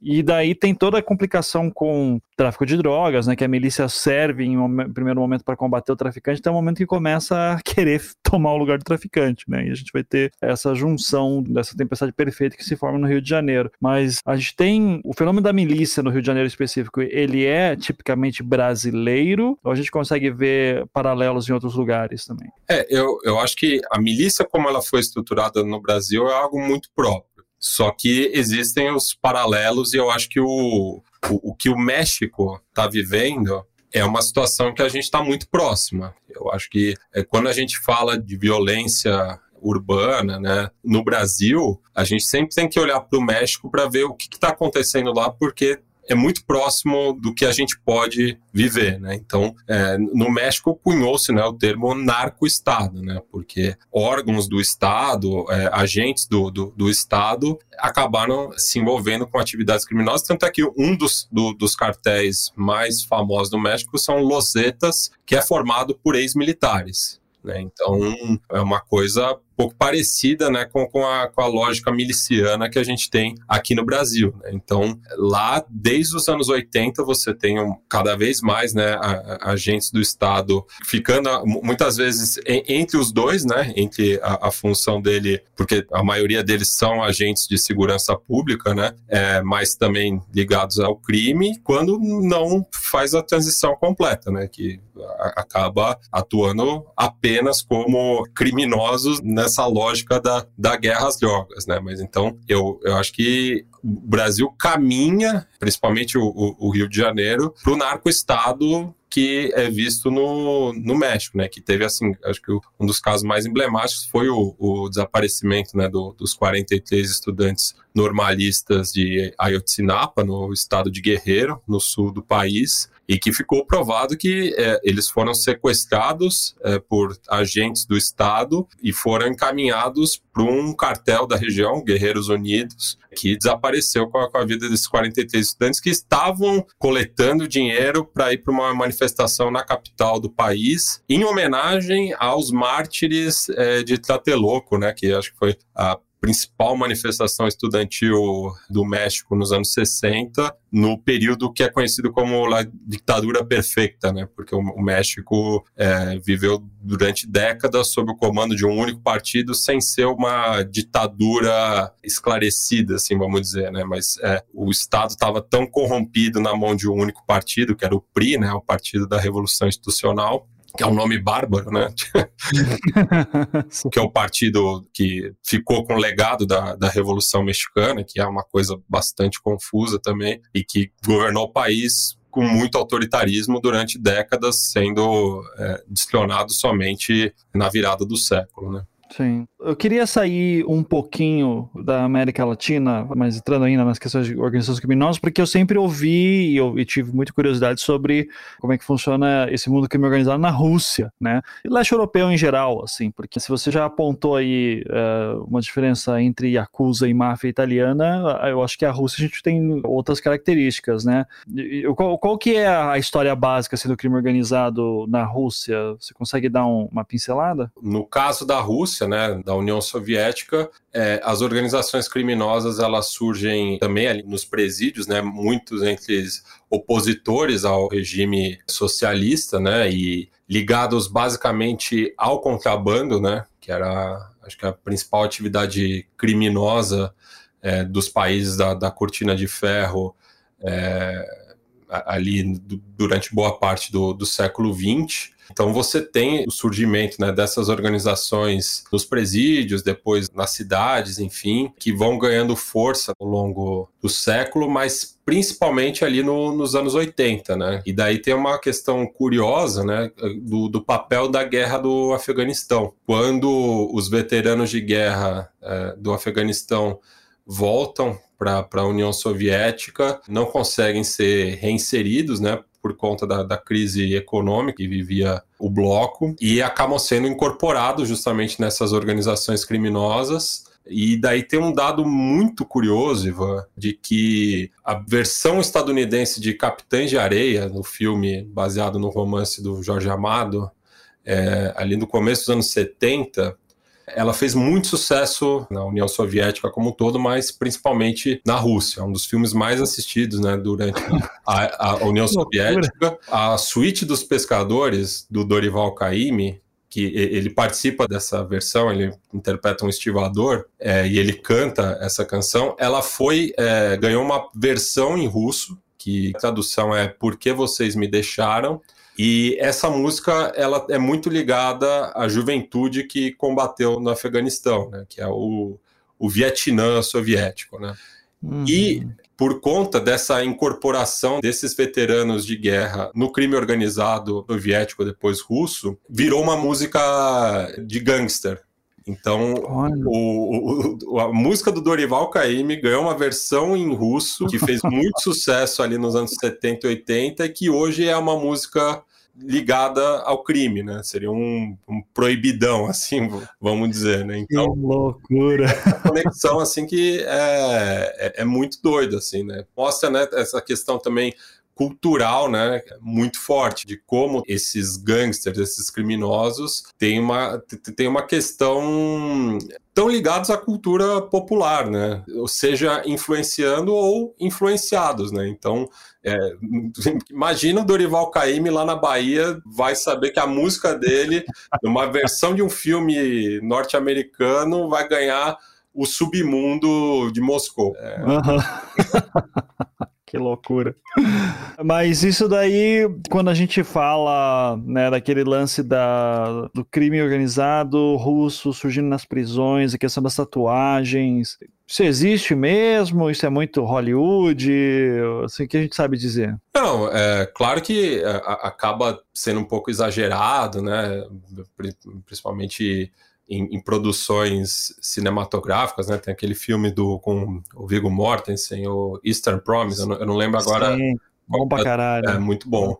e daí tem toda a complicação com tráfico de drogas, né? Que a milícia serve em um primeiro momento para combater o traficante, até o momento que começa a querer tomar o lugar do traficante, né? E a gente vai ter essa junção junção dessa tempestade perfeita que se forma no Rio de Janeiro. Mas a gente tem o fenômeno da milícia no Rio de Janeiro específico, ele é tipicamente brasileiro ou a gente consegue ver paralelos em outros lugares também? É, eu, eu acho que a milícia, como ela foi estruturada no Brasil, é algo muito próprio. Só que existem os paralelos e eu acho que o, o, o que o México está vivendo é uma situação que a gente está muito próxima. Eu acho que é, quando a gente fala de violência urbana, né? No Brasil, a gente sempre tem que olhar para o México para ver o que está acontecendo lá, porque é muito próximo do que a gente pode viver, né? Então, é, no México cunhou-se né, o termo narco-estado, né? Porque órgãos do Estado, é, agentes do, do, do, Estado acabaram se envolvendo com atividades criminosas, tanto é que um dos, do, dos cartéis mais famosos do México são Los Zetas, que é formado por ex-militares. Né? Então, é uma coisa pouco parecida né, com, com, a, com a lógica miliciana que a gente tem aqui no Brasil. Né? Então, lá, desde os anos 80, você tem um, cada vez mais né, a, a agentes do Estado ficando, muitas vezes, em, entre os dois, né, entre a, a, função dele, porque a maioria deles são agentes de segurança pública, né, é, mas também ligados ao crime, quando não faz a transição completa, né, que acaba atuando apenas como criminosos lógica da, da guerra às drogas, né? Mas então eu, eu acho que o Brasil caminha, principalmente o, o, o Rio de Janeiro, para o narco-estado que é visto no, no México, né? Que teve, assim, acho que um dos casos mais emblemáticos foi o, o desaparecimento né, do, dos 43 estudantes normalistas de Ayotzinapa, no estado de Guerreiro, no sul do país, e que ficou provado que é, eles foram sequestrados é, por agentes do Estado e foram encaminhados para um cartel da região, Guerreiros Unidos, que desapareceu com a, com a vida desses 43 estudantes que estavam coletando dinheiro para ir para uma manifestação na capital do país, em homenagem aos mártires é, de Tlatelolco, né, que acho que foi a principal manifestação estudantil do México nos anos 60, no período que é conhecido como a ditadura perfeita, né? Porque o, México é, viveu durante décadas sob o comando de um único partido, sem ser uma ditadura esclarecida, assim, vamos dizer, né? Mas é, o Estado estava tão corrompido na mão de um único partido, que era o PRI, né? O Partido da Revolução Institucional, que é um nome bárbaro, né? que é o partido que ficou com o legado da, da Revolução Mexicana, que é uma coisa bastante confusa também, e que governou o país com muito autoritarismo durante décadas, sendo é, somente na virada do século, né? Sim. Eu queria sair um pouquinho da América Latina, mas entrando ainda nas questões de organizações criminosas, porque eu sempre ouvi e, eu, e tive muita curiosidade sobre como é que funciona esse mundo crime organizado na Rússia, né? E leste europeu em geral, assim, porque se você já apontou aí uh, uma diferença entre Yakuza e máfia italiana, eu acho que a Rússia a gente tem outras características, né? E, qual, qual, que é a história básica assim, do crime organizado na Rússia? Você consegue dar um, uma pincelada? No caso da Rússia, Rússia, né, da União Soviética, é, as organizações criminosas elas surgem também ali nos presídios, né, muitos entre opositores ao regime socialista, né, e ligados basicamente ao contrabando, né, que era acho que a principal atividade criminosa é, dos países da, da cortina de ferro é, ali durante boa parte do, do século XX. Então você tem o surgimento né, dessas organizações nos presídios, depois nas cidades, enfim, que vão ganhando força ao longo do século, mas principalmente ali no, nos anos 80, né? E daí tem uma questão curiosa, né, do, do papel da guerra do Afeganistão. Quando os veteranos de guerra é, do Afeganistão voltam para a União Soviética, não conseguem ser reinseridos, né? Por conta da, da crise econômica que vivia o bloco, e acabam sendo incorporados justamente nessas organizações criminosas. E daí tem um dado muito curioso, Ivan, de que a versão estadunidense de Capitães de Areia, no filme baseado no romance do Jorge Amado, é, ali no começo dos anos 70, ela fez muito sucesso na União Soviética como um todo, mas principalmente na Rússia. É um dos filmes mais assistidos né, durante a, a União Soviética. A Suíte dos Pescadores, do Dorival Caymmi, que ele participa dessa versão, ele interpreta um estivador é, e ele canta essa canção. Ela foi é, ganhou uma versão em russo, que a tradução é Por que vocês me deixaram? E essa música ela é muito ligada à juventude que combateu no Afeganistão, né, que é o, o Vietnã soviético. Né? Uhum. E por conta dessa incorporação desses veteranos de guerra no crime organizado soviético, depois russo, virou uma música de gangster. Então, o, o, a música do Dorival Caymmi ganhou uma versão em russo que fez muito sucesso ali nos anos 70 e 80 e que hoje é uma música ligada ao crime, né? Seria um, um proibidão, assim, vamos dizer, né? Então, que loucura! A conexão, assim, que é, é, é muito doido, assim, né? Mostra, né, essa questão também cultural, né, muito forte de como esses gangsters, esses criminosos têm uma, têm uma questão tão ligados à cultura popular, né, ou seja, influenciando ou influenciados, né, então é, imagina o Dorival Caymmi lá na Bahia vai saber que a música dele, numa versão de um filme norte-americano, vai ganhar o submundo de Moscou. É. Uhum. Que loucura. Mas isso daí, quando a gente fala né, daquele lance da, do crime organizado russo surgindo nas prisões, a questão das tatuagens, isso existe mesmo? Isso é muito Hollywood? Assim, o que a gente sabe dizer? Não, é claro que é, acaba sendo um pouco exagerado, né? Principalmente em, em, produções cinematográficas, né? Tem aquele filme do com o Viggo Mortensen, o Eastern Promise, eu não, eu não lembro agora. Sim, bom pra caralho. É muito bom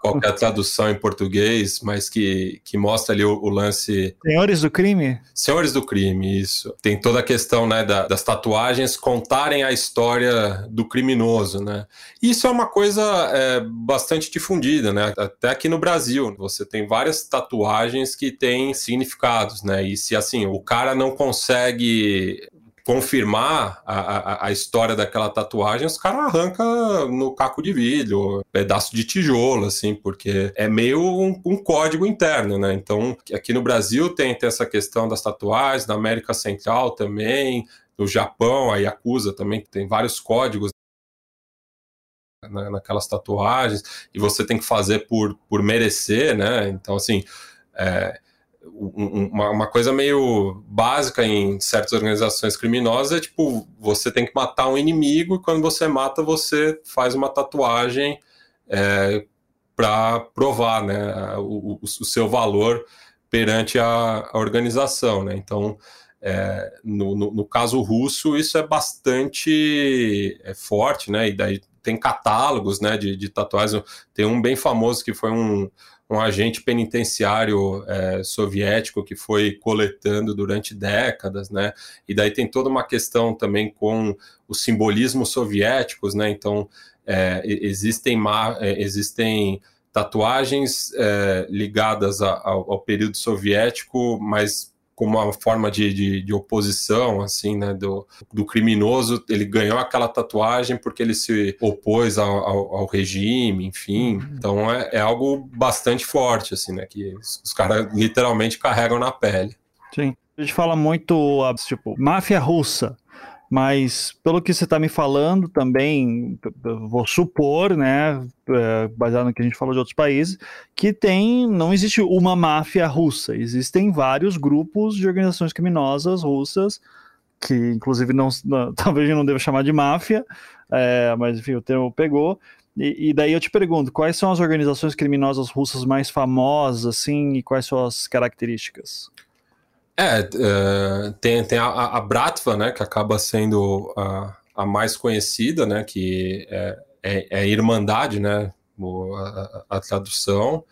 qualquer tradução em português, mas que, que mostra ali o, o, lance. Senhores do crime? Senhores do crime, isso. Tem toda a questão né, da, das tatuagens contarem a história do criminoso, né? Isso é uma coisa é, bastante difundida, né? Até aqui no Brasil, você tem várias tatuagens que têm significados, né? E se assim, o cara não consegue confirmar a, a, a, história daquela tatuagem, os caras arrancam no caco de vidro, pedaço de tijolo, assim, porque é meio um, um, código interno, né? Então, aqui no Brasil tem, tem essa questão das tatuagens, na América Central também, no Japão, a Yakuza também tem vários códigos naquelas tatuagens, e você tem que fazer por, por merecer, né? Então, assim, é, uma, uma, coisa meio básica em certas organizações criminosas é tipo, você tem que matar um inimigo e quando você mata, você faz uma tatuagem é, para provar né, o, o, seu valor perante a, a organização. Né? Então, é, no, no, no, caso russo, isso é bastante é, forte, né? E daí tem catálogos né, de, de tatuagens. Tem um bem famoso que foi um um agente penitenciário é, soviético que foi coletando durante décadas, né? E daí tem toda uma questão também com os simbolismos soviéticos, né? Então é, existem, é, existem tatuagens é, ligadas a, ao, ao, período soviético, mas como uma forma de, de, de, oposição, assim, né, do, do criminoso, ele ganhou aquela tatuagem porque ele se opôs ao, ao, ao regime, enfim, uhum. então é, é, algo bastante forte, assim, né, que os, os caras literalmente carregam na pele. Sim, a gente fala muito, tipo, máfia russa, mas pelo que você está me falando também, vou supor, né, é, baseado no que a gente falou de outros países, que tem, não existe uma máfia russa, existem vários grupos de organizações criminosas russas, que inclusive não, talvez eu não deva chamar de máfia, é, mas enfim, o termo pegou, e, e, daí eu te pergunto, quais são as organizações criminosas russas mais famosas, assim, e quais são as características? É, uh, tem, tem a, a, Bratva, né, que acaba sendo a, a mais conhecida, né, que é, é, é Irmandade, né, a, a tradução,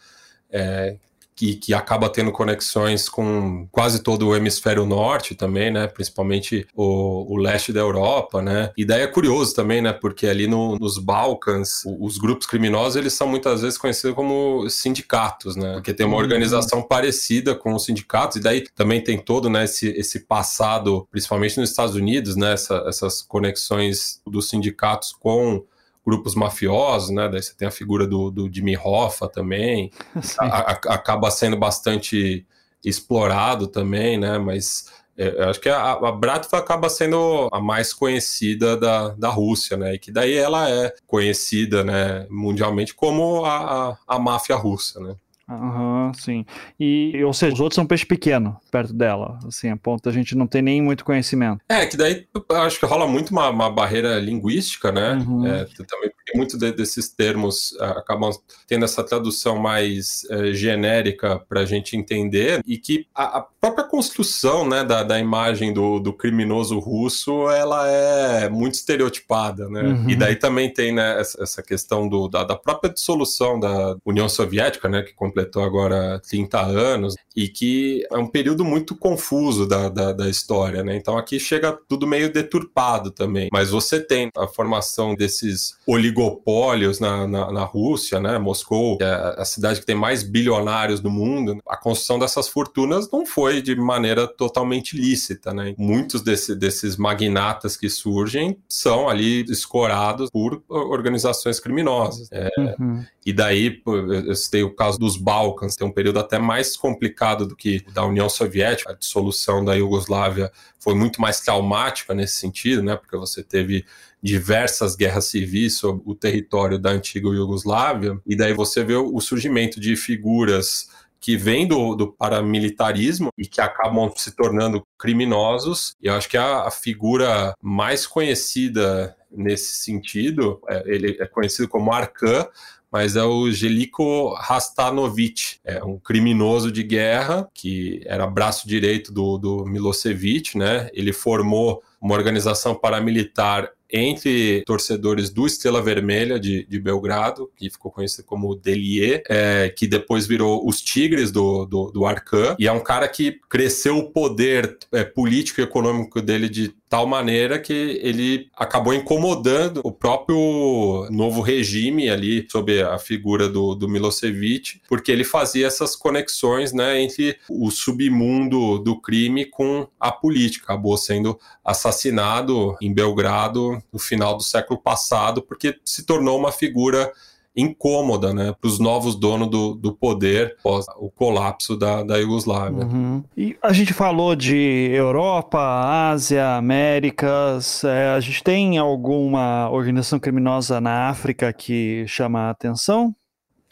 é, que, que acaba tendo conexões com quase todo o hemisfério norte também, né? Principalmente o, o leste da Europa, né? E daí é curioso também, né? Porque ali no, nos Balcãs, os grupos criminosos, eles são muitas vezes conhecidos como sindicatos, né? Porque tem uma uhum. organização uhum. parecida com os sindicatos, e daí também tem todo, né, esse, esse passado, principalmente nos Estados Unidos, né? Essa, essas conexões dos sindicatos com grupos mafiosos, né? Daí você tem a figura do, do Jimmy Hoffa também, a, a, acaba sendo bastante explorado também, né? Mas é, eu acho que a, a Bratva acaba sendo a mais conhecida da, da Rússia, né? E que daí ela é conhecida, né, mundialmente como a, a, a máfia russa, né? Aham, uhum, sim. E, ou seja, os outros são peixe pequeno perto dela, assim, a ponto a gente não tem nem muito conhecimento. É, que daí acho que rola muito uma, uma barreira linguística, né? Uhum. É, também porque muitos de, desses termos uh, acabam tendo essa tradução mais uh, genérica para a gente entender e que a, a, própria construção, né, da, da imagem do, do criminoso russo, ela é muito estereotipada, né? Uhum. E daí também tem, né, essa questão do, da, da própria dissolução da União Soviética, né, que completou agora 30 anos, e que é um período muito confuso da, da, da, história, né? Então aqui chega tudo meio deturpado também. Mas você tem a formação desses oligopólios na, na, na Rússia, né? Moscou, é a cidade que tem mais bilionários do mundo. A construção dessas fortunas não foi de maneira totalmente lícita, né? Muitos desse, desses magnatas que surgem são ali escorados por organizações criminosas. É, uhum. E daí, eu citei o caso dos Balcãs, tem um período até mais complicado do que da União Soviética. A dissolução da Iugoslávia foi muito mais traumática nesse sentido, né? Porque você teve diversas guerras civis sobre o território da antiga Iugoslávia, e daí você vê o surgimento de figuras que vêm do, do, paramilitarismo e que acabam se tornando criminosos. E eu acho que a, a figura mais conhecida nesse sentido, é, ele é conhecido como Arcan, mas é o Jeliko Rastanovic, é um criminoso de guerra que era braço direito do, do Milosevic, né? Ele formou uma organização paramilitar entre torcedores do Estrela Vermelha de, de Belgrado, que ficou conhecido como Delie, é, que depois virou os Tigres do, do, do Arcan, e é um cara que cresceu o poder é, político e econômico dele de tal maneira que ele acabou incomodando o próprio novo regime ali, sob a figura do, do Milosevic, porque ele fazia essas conexões né, entre o submundo do crime com a política. Acabou sendo assassinado em Belgrado no final do século passado, porque se tornou uma figura incômoda né, para os novos donos do, do poder após o colapso da, da Iugoslávia. Uhum. E a gente falou de Europa, Ásia, Américas. É, a gente tem alguma organização criminosa na África que chama a atenção?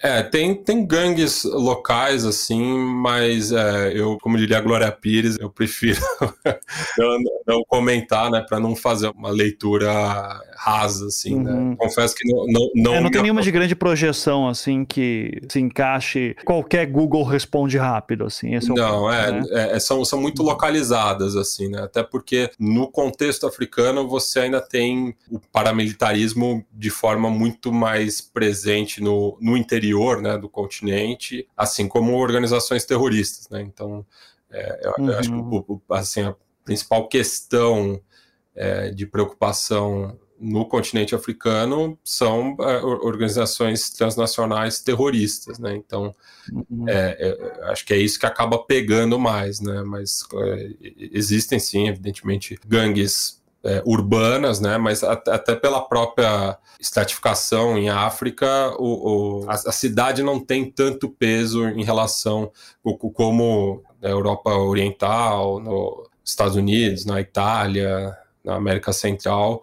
É, tem, tem gangues locais, assim, mas é, eu, como diria a Glória Pires, eu prefiro não, não, comentar, né, para não fazer uma leitura rasa, assim, né. uhum. né? Confesso que não. Não, não, é, não tem nenhuma de grande projeção, assim, que se encaixe. Qualquer Google responde rápido, assim. Esse é não, ponto, é, né? é, é, são, são muito localizadas, assim, né? Até porque no contexto africano você ainda tem o paramilitarismo de forma muito mais presente no, no interior interior né, do continente, assim como organizações terroristas. Né? Então, é, eu, uhum. eu, acho que uhum. assim, a principal questão é, de preocupação no continente africano são é, organizações transnacionais terroristas, né? Então, uhum. é, é, acho que é isso que acaba pegando mais, né? Mas é, existem sim, evidentemente, gangues é, urbanas, né? Mas até pela própria estratificação em África, o, o a, a, cidade não tem tanto peso em relação o, como na Europa Oriental, nos Estados Unidos, na Itália, na América Central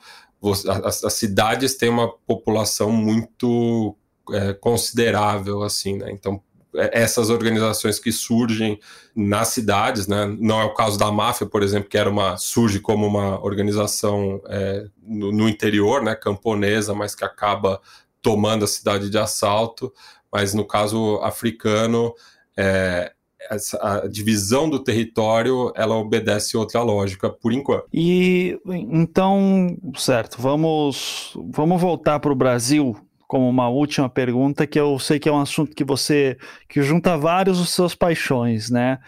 as, as cidades têm uma população muito é, considerável, assim, né? Então, é, essas organizações que surgem nas cidades, né? Não é o caso da máfia, por exemplo, que era uma surge como uma organização é, no, no, interior, né? Camponesa, mas que acaba tomando a cidade de assalto. Mas no caso africano, é, essa, a divisão do território ela obedece outra lógica por enquanto. E então, certo, vamos vamos voltar para o Brasil como uma última pergunta que eu sei que é um assunto que você que junta vários dos seus paixões, né?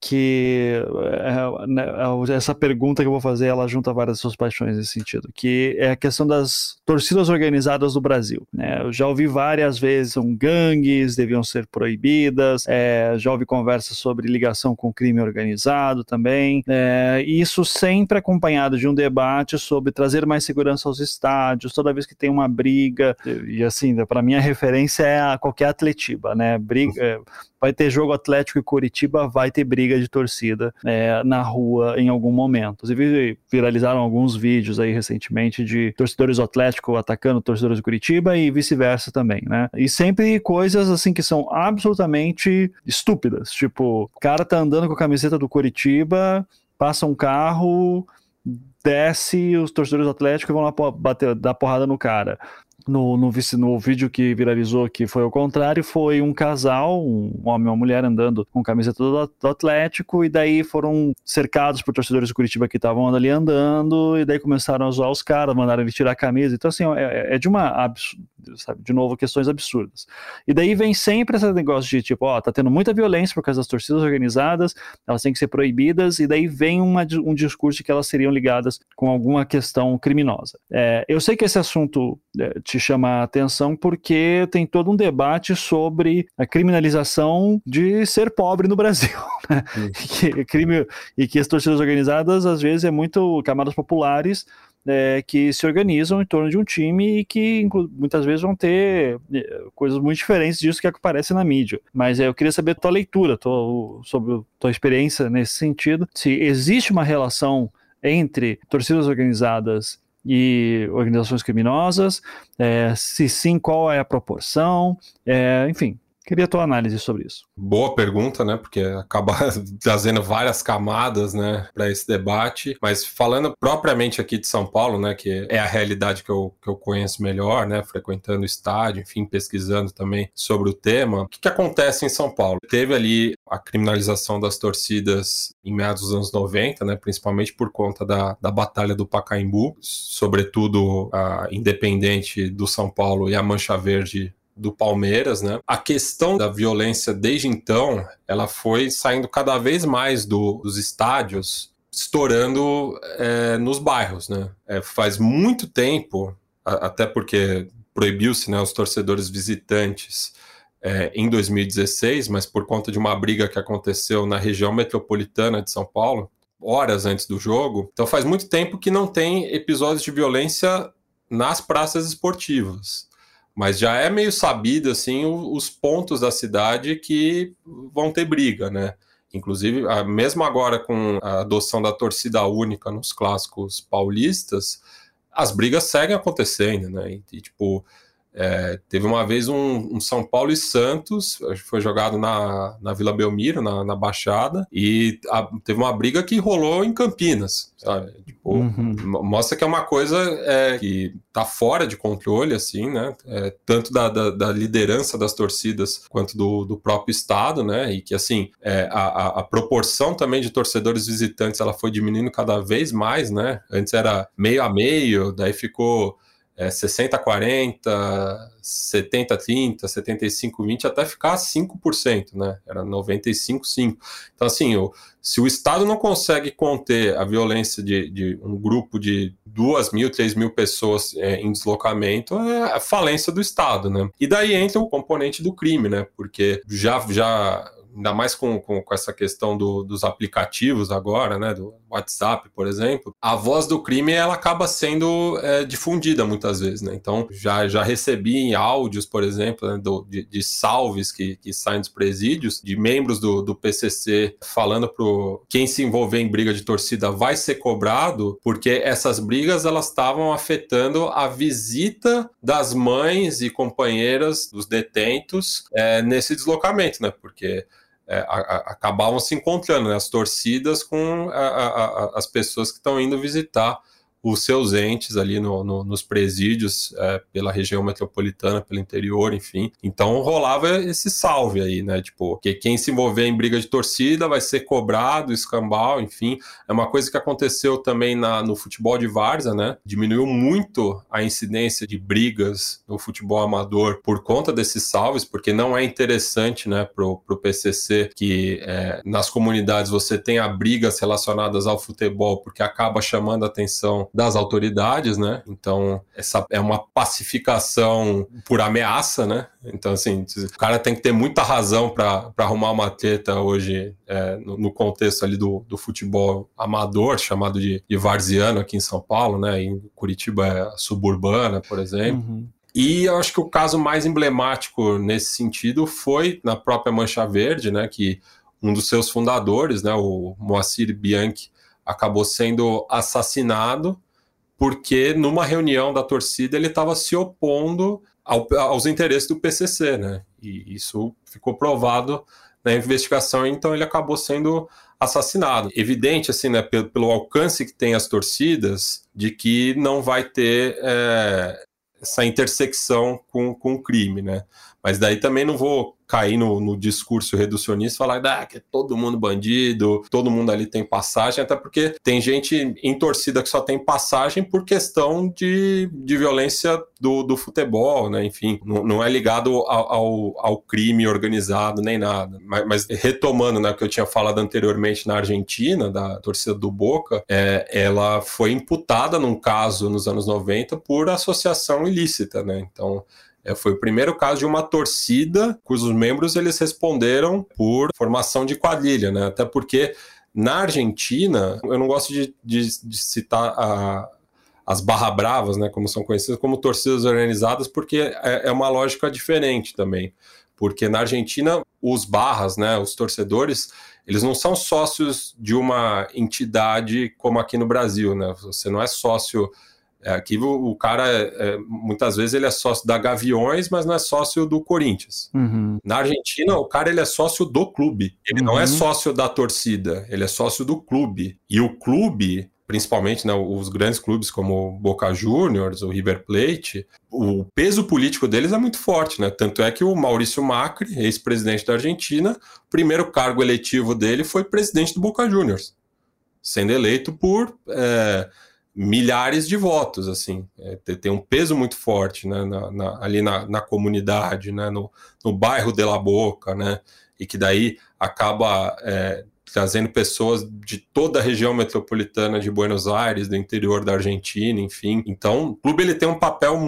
Que é, né, é, essa pergunta que eu vou fazer, ela junta várias suas paixões nesse sentido, que é a questão das torcidas organizadas do Brasil. Né? Eu já ouvi várias vezes, são gangues, deviam ser proibidas, é, já ouvi conversas sobre ligação com crime organizado também, é, e isso sempre acompanhado de um debate sobre trazer mais segurança aos estádios, toda vez que tem uma briga, e assim, para mim a referência é a qualquer atletiba, né? Briga, é, vai ter jogo Atlético e Curitiba, vai ter briga de torcida é, na rua em algum momento. Inclusive, viralizaram alguns vídeos aí recentemente de torcedores do Atlético atacando torcedores do Curitiba e vice-versa também, né? E sempre coisas assim que são absolutamente estúpidas. Tipo, o cara tá andando com a camiseta do Curitiba, passa um carro, desce os torcedores do Atlético e vão lá bater, dar porrada no cara no, no, no, vídeo que viralizou, que foi o contrário, foi um casal, um homem e uma mulher andando com camiseta do, do Atlético, e daí foram cercados por torcedores do Curitiba que estavam ali andando, e daí começaram a zoar os caras, mandaram ele tirar a camisa. Então, assim, é, é de uma. Sabe, de novo, questões absurdas. E daí vem sempre esse negócio de tipo, ó, tá tendo muita violência por causa das torcidas organizadas, elas têm que ser proibidas, e daí vem uma, um discurso de que elas seriam ligadas com alguma questão criminosa. É, eu sei que esse assunto é, te chama a atenção porque tem todo um debate sobre a criminalização de ser pobre no Brasil. Né? Que, crime, e que as torcidas organizadas, às vezes, é muito camadas populares é, que se organizam em torno de um time e que muitas vezes vão ter é, coisas muito diferentes disso que aparece na mídia. Mas é, eu queria saber a tua leitura tua, sobre a tua experiência nesse sentido, se existe uma relação entre torcidas organizadas e organizações criminosas? É, se sim, qual é a proporção? É, enfim, Queria a tua análise sobre isso. Boa pergunta, né? Porque acaba trazendo várias camadas, né, para esse debate. Mas falando propriamente aqui de São Paulo, né, que é a realidade que eu, que eu conheço melhor, né, frequentando o estádio, enfim, pesquisando também sobre o tema. O que, que acontece em São Paulo? Teve ali a criminalização das torcidas em meados dos anos 90, né, principalmente por conta da, da Batalha do Pacaembu, sobretudo a Independente do São Paulo e a Mancha Verde do Palmeiras, né? A questão da violência desde então, ela foi saindo cada vez mais do, dos estádios, estourando é, nos bairros, né? É, faz muito tempo, a, até porque proibiu-se né, os torcedores visitantes é, em 2016, mas por conta de uma briga que aconteceu na região metropolitana de São Paulo, horas antes do jogo. Então faz muito tempo que não tem episódios de violência nas praças esportivas mas já é meio sabido assim os pontos da cidade que vão ter briga, né? Inclusive, mesmo agora com a adoção da torcida única nos clássicos paulistas, as brigas seguem acontecendo, né? E, tipo, é, teve uma vez um, um, São Paulo e Santos, foi jogado na, na Vila Belmiro, na, na Baixada, e a, teve uma briga que rolou em Campinas, sabe? Tipo, uhum. Mostra que é uma coisa é, que tá fora de controle, assim, né? É, tanto da, da, da, liderança das torcidas quanto do, do próprio Estado, né? E que, assim, é, a, a, proporção também de torcedores visitantes ela foi diminuindo cada vez mais, né? Antes era meio a meio, daí ficou é, 60-40, 70-30, 75-20, até ficar 5%, né? Era 95-5%. Então, assim, o, se o Estado não consegue conter a violência de, de um grupo de 2 mil, 3 mil pessoas é, em deslocamento, é a falência do Estado, né? E daí entra o componente do crime, né? Porque já, já ainda mais com, com, com essa questão do, dos aplicativos agora, né, do WhatsApp, por exemplo, a voz do crime ela acaba sendo é, difundida muitas vezes, né? Então já, já recebi áudios, por exemplo, né, do, de, de, salves que, que saem dos presídios, de membros do, do PCC falando para quem se envolver em briga de torcida vai ser cobrado, porque essas brigas elas estavam afetando a visita das mães e companheiras dos detentos é, nesse deslocamento, né? Porque é, a, a, acabavam se encontrando, né, as torcidas com a, as pessoas que estão indo visitar os seus entes ali no, no, nos presídios é, pela região metropolitana, pelo interior, enfim. Então rolava esse salve aí, né? Tipo, que quem se envolver em briga de torcida vai ser cobrado, escambau, enfim. É uma coisa que aconteceu também na, no futebol de Varza, né? Diminuiu muito a incidência de brigas no futebol amador por conta desses salves, porque não é interessante, né, pro, pro PCC que é, nas comunidades você tenha brigas relacionadas ao futebol, porque acaba chamando a atenção das autoridades, né? Então, essa é uma pacificação por ameaça, né? Então, assim, o cara tem que ter muita razão para arrumar uma treta hoje é, no, no, contexto ali do, do futebol amador, chamado de, de varziano aqui em São Paulo, né? Em Curitiba é suburbana, por exemplo. Uhum. E eu acho que o caso mais emblemático nesse sentido foi na própria Mancha Verde, né? Que um dos seus fundadores, né? O Moacir Bianchi, acabou sendo assassinado porque numa reunião da torcida ele estava se opondo ao, aos interesses do PCC, né? E isso ficou provado na investigação, então ele acabou sendo assassinado. Evidente, assim, né, pelo, pelo alcance que tem as torcidas, de que não vai ter é, essa intersecção com, com o crime, né? Mas daí também não vou cair no, no discurso reducionista e falar ah, que é todo mundo bandido, todo mundo ali tem passagem, até porque tem gente em torcida que só tem passagem por questão de, de violência do, do futebol, né? Enfim, não, não é ligado ao, ao, ao, crime organizado nem nada. Mas, mas, retomando né, o que eu tinha falado anteriormente na Argentina, da torcida do Boca, é, ela foi imputada num caso nos anos 90 por associação ilícita, né? Então, é, foi o primeiro caso de uma torcida cujos membros eles responderam por formação de quadrilha, né? Até porque na Argentina, eu não gosto de, de, de citar a, as barra bravas, né, como são conhecidas, como torcidas organizadas, porque é, é, uma lógica diferente também. Porque na Argentina, os barras, né, os torcedores, eles não são sócios de uma entidade como aqui no Brasil, né? Você não é sócio aqui o, o cara, é, é, muitas vezes, ele é sócio da Gaviões, mas não é sócio do Corinthians. Uhum. Na Argentina, o cara ele é sócio do clube. Ele uhum. não é uhum. sócio da torcida, ele é sócio do clube. E o clube, principalmente né, os grandes clubes como Boca Juniors, o River Plate, o peso político deles é muito forte, né? Tanto é que o Maurício Macri, ex-presidente da Argentina, o primeiro cargo eletivo dele foi presidente do Boca Juniors, sendo eleito por é, milhares de votos, assim, é, tem um peso muito forte, né, na, na, ali na, na, comunidade, né, no, no bairro de La Boca, né, e que daí acaba é, trazendo pessoas de toda a região metropolitana de Buenos Aires, do interior da Argentina, enfim. Então, o clube ele tem um papel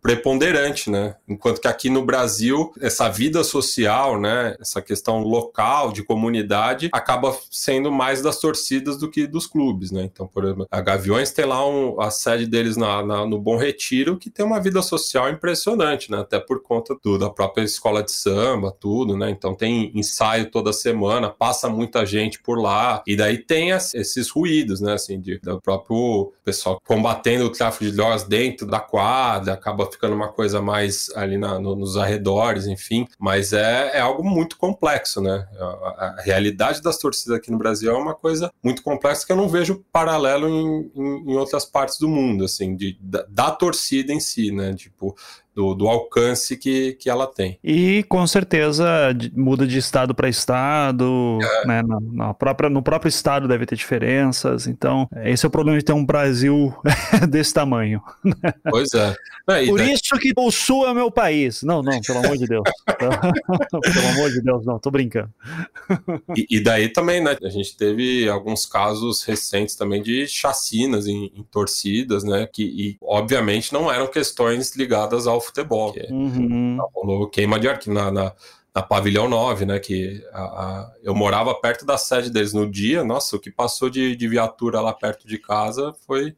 preponderante, né? Enquanto que aqui no Brasil, essa vida social, né, essa questão local, de comunidade, acaba sendo mais das torcidas do que dos clubes, né? Então, por exemplo, a Gaviões tem lá um, a sede deles na, na, no Bom Retiro, que tem uma vida social impressionante, né? Até por conta do, da própria escola de samba, tudo, né? Então tem ensaio toda semana, passa muita gente por lá, e daí tem esses ruídos, né, assim, de, do próprio pessoal combatendo o tráfico de drogas dentro da quadra, acaba ficando uma coisa mais ali na, no, nos arredores, enfim, mas é, é algo muito complexo, né, a, a, realidade das torcidas aqui no Brasil é uma coisa muito complexa que eu não vejo paralelo em, em, em outras partes do mundo, assim, de, da, da torcida em si, né, tipo, do, do, alcance que, que ela tem. E com certeza muda de estado para estado, é. né? Na, na, própria, no próprio estado deve ter diferenças. Então, esse é o problema de ter um Brasil desse tamanho. Pois é. é Por daí... isso que o Sul é meu país. Não, não, pelo amor de Deus. pelo amor de Deus, não, tô brincando. E, e, daí também, né? A gente teve alguns casos recentes também de chacinas em, em torcidas, né? Que, e, obviamente, não eram questões ligadas ao futebol. Que uhum. Rolou queima de arquivo na, na, na, Pavilhão 9, né? Que a, a, eu morava perto da sede deles no dia. Nossa, o que passou de, de viatura lá perto de casa foi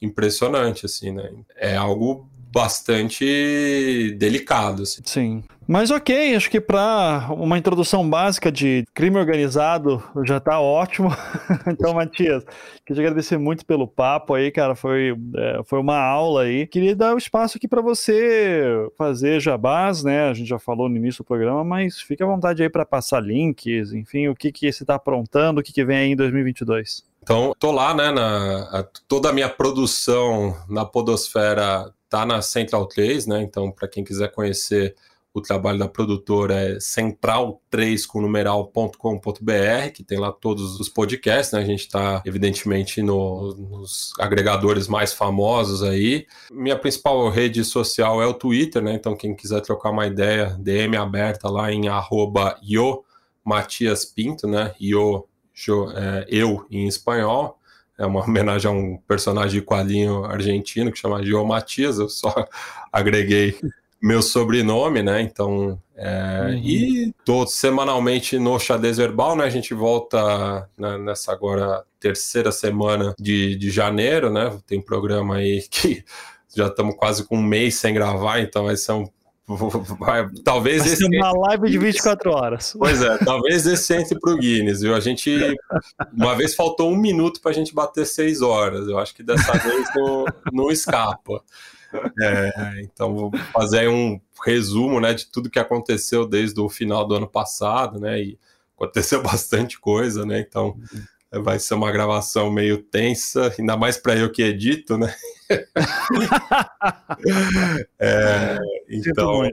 impressionante, assim, né? É algo bastante delicado. Assim. Sim. Mas ok, acho que para uma introdução básica de crime organizado já tá ótimo. então, Matias, queria agradecer muito pelo papo aí, cara. Foi, é, foi uma aula aí. Queria dar o um espaço aqui para você fazer jabás, né? A gente já falou no início do programa, mas fique à vontade aí para passar links, enfim, o que, que você está aprontando, o que, que vem aí em 2022. Então, tô lá, né, na, a, toda a minha produção na podosfera tá na Central 3, né, então para quem quiser conhecer o trabalho da produtora é central3 com numeral.com.br, que tem lá todos os podcasts, né? A gente está, evidentemente, no, nos agregadores mais famosos aí. Minha principal rede social é o Twitter, né? Então, quem quiser trocar uma ideia, DM aberta lá em arroba Matias Pinto, né? Io é, eu em espanhol. É uma homenagem a um personagem de quadrinho argentino que chama Gio Matias. Eu só agreguei meu sobrenome, né? Então, é, uhum. e tô semanalmente no Xadrez Verbal, né? A gente volta né, nessa agora terceira semana de, de janeiro, né? Tem programa aí que já estamos quase com um mês sem gravar, então vai ser um Vai, talvez Vai esse. Uma live de 24 horas. Pois é, talvez esse entre pro Guinness, viu? A gente. Uma vez faltou um minuto para a gente bater seis horas. Eu acho que dessa vez não, não escapa. É, então, vou fazer um resumo né, de tudo que aconteceu desde o final do ano passado, né? E aconteceu bastante coisa, né? Então, vai ser uma gravação meio tensa, ainda mais para eu que edito, né? é, então,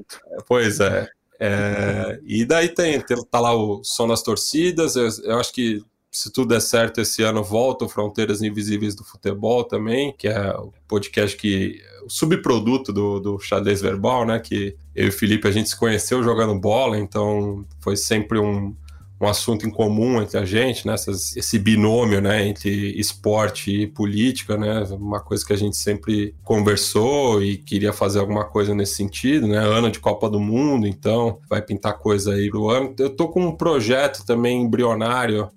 pois é. é. E daí tem, tem, tá lá o som das torcidas. Eu, eu, acho que se tudo der certo esse ano volta o Fronteiras Invisíveis do Futebol também, que é o podcast que o subproduto do, do xadrez verbal, né? Que eu e o Felipe a gente se conheceu jogando bola, então foi sempre um um assunto em comum entre a gente, né? Essas, esse binômio, né? Entre esporte e política, né? Uma coisa que a gente sempre conversou e queria fazer alguma coisa nesse sentido, né? Ano de Copa do Mundo, então vai pintar coisa aí pro ano. Eu tô com um projeto também embrionário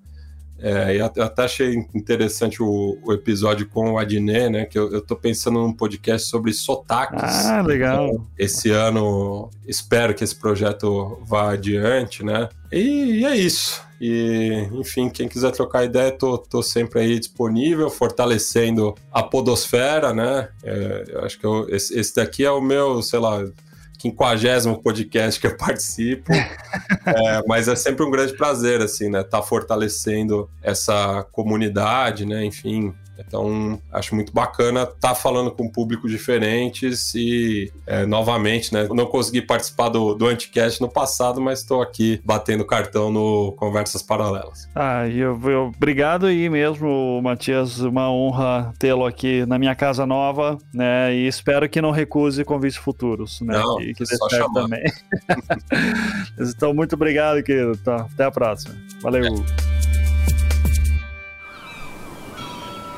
é, eu até achei interessante o, o, episódio com o Adnet, né? Que eu, eu tô pensando num podcast sobre sotaques. Ah, legal. Então, esse ano, espero que esse projeto vá adiante, né? E, e é isso. E, enfim, quem quiser trocar ideia, tô, tô sempre aí disponível, fortalecendo a podosfera, né? É, eu acho que eu, esse, esse daqui é o meu, sei lá, quinquagésimo podcast que eu participo, é, mas é sempre um grande prazer, assim, né, estar tá fortalecendo essa comunidade, né, enfim, então, acho muito bacana estar tá falando com públicos diferentes e, é, novamente, né? Não consegui participar do, do Anticast no passado, mas estou aqui batendo cartão no Conversas Paralelas. Ah, eu, eu, obrigado aí mesmo, Matias. Uma honra tê-lo aqui na minha casa nova, né? E espero que não recuse convites futuros, né? Não, que, que dê certo chamar. também. então, muito obrigado, querido. Tá, até a próxima. Valeu. É.